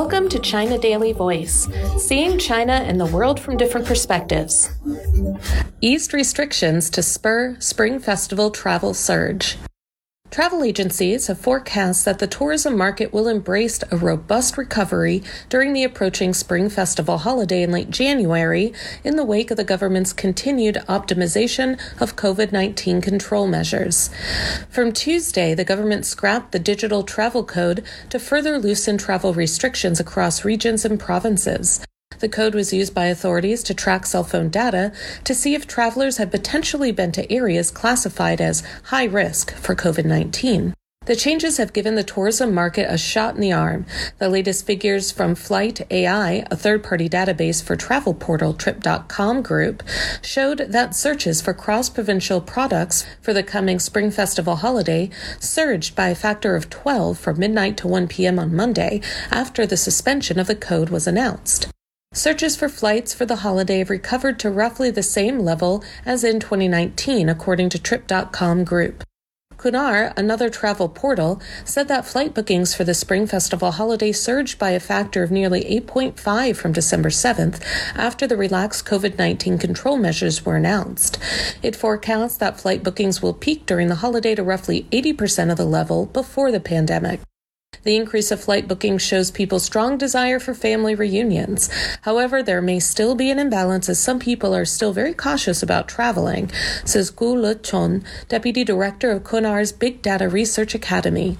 Welcome to China Daily Voice, seeing China and the world from different perspectives. Eased restrictions to spur Spring Festival travel surge. Travel agencies have forecast that the tourism market will embrace a robust recovery during the approaching Spring Festival holiday in late January in the wake of the government's continued optimization of COVID 19 control measures. From Tuesday, the government scrapped the digital travel code to further loosen travel restrictions across regions and provinces. The code was used by authorities to track cell phone data to see if travelers had potentially been to areas classified as high risk for COVID 19. The changes have given the tourism market a shot in the arm. The latest figures from Flight AI, a third party database for travel portal Trip.com Group, showed that searches for cross provincial products for the coming Spring Festival holiday surged by a factor of 12 from midnight to 1 p.m. on Monday after the suspension of the code was announced. Searches for flights for the holiday have recovered to roughly the same level as in 2019, according to Trip.com Group. Qunar, another travel portal, said that flight bookings for the Spring Festival holiday surged by a factor of nearly 8.5 from December 7th after the relaxed COVID 19 control measures were announced. It forecasts that flight bookings will peak during the holiday to roughly 80% of the level before the pandemic. The increase of flight bookings shows people's strong desire for family reunions. However, there may still be an imbalance as some people are still very cautious about traveling, says Gu Le Chon, Deputy Director of Qunar's Big Data Research Academy.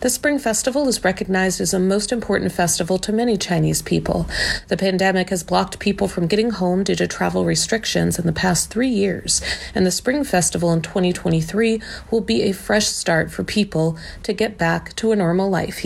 The Spring Festival is recognized as a most important festival to many Chinese people. The pandemic has blocked people from getting home due to travel restrictions in the past three years, and the Spring Festival in 2023 will be a fresh start for people to get back to a normal life,